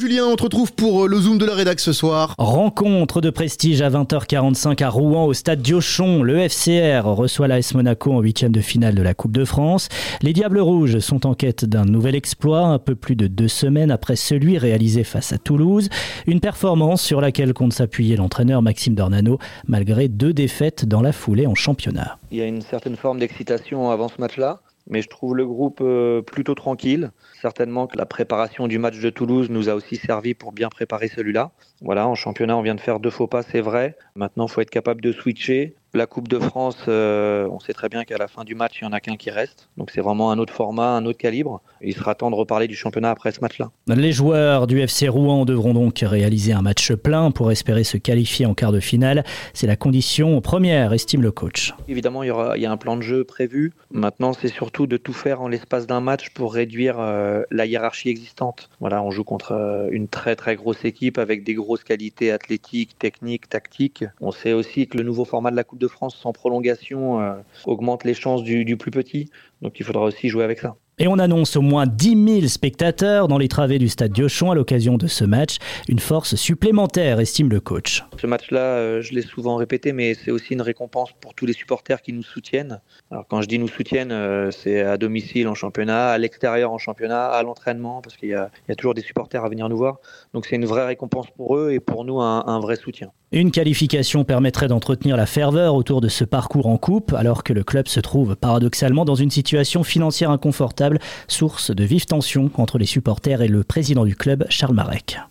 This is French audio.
Julien, on te retrouve pour euh, le Zoom de la rédac ce soir. Rencontre de prestige à 20h45 à Rouen au stade Diochon. Le FCR reçoit l'AS Monaco en huitième de finale de la Coupe de France. Les Diables Rouges sont en quête d'un nouvel exploit un peu plus de deux semaines après celui réalisé face à Toulouse. Une performance sur laquelle compte s'appuyer l'entraîneur Maxime Dornano malgré deux défaites dans la foulée en championnat. Il y a une certaine forme d'excitation avant ce match-là mais je trouve le groupe euh, plutôt tranquille. Certainement que la préparation du match de Toulouse nous a aussi servi pour bien préparer celui-là. Voilà, en championnat, on vient de faire deux faux pas, c'est vrai. Maintenant, il faut être capable de switcher. La Coupe de France, euh, on sait très bien qu'à la fin du match, il n'y en a qu'un qui reste. Donc c'est vraiment un autre format, un autre calibre. il sera temps de reparler du championnat après ce match-là. Les joueurs du FC Rouen devront donc réaliser un match plein pour espérer se qualifier en quart de finale. C'est la condition première, estime le coach. Évidemment, il y, aura, il y a un plan de jeu prévu. Maintenant, c'est surtout de tout faire en l'espace d'un match pour réduire euh, la hiérarchie existante. Voilà, on joue contre euh, une très très grosse équipe avec des grosses qualités athlétiques, techniques, tactiques. On sait aussi que le nouveau format de la Coupe de France sans prolongation euh, augmente les chances du, du plus petit. Donc il faudra aussi jouer avec ça. Et on annonce au moins 10 000 spectateurs dans les travées du stade Diochon à l'occasion de ce match. Une force supplémentaire, estime le coach. Ce match-là, euh, je l'ai souvent répété, mais c'est aussi une récompense pour tous les supporters qui nous soutiennent. Alors quand je dis nous soutiennent, euh, c'est à domicile en championnat, à l'extérieur en championnat, à l'entraînement, parce qu'il y, a toujours des supporters à venir nous voir. Donc c'est une vraie récompense pour eux et pour nous un, un vrai soutien. Une qualification permettrait d'entretenir la ferveur autour de ce parcours en coupe, alors que le club se trouve paradoxalement dans une situation financière inconfortable, source de vives tensions entre les supporters et le président du club, Charles Marek.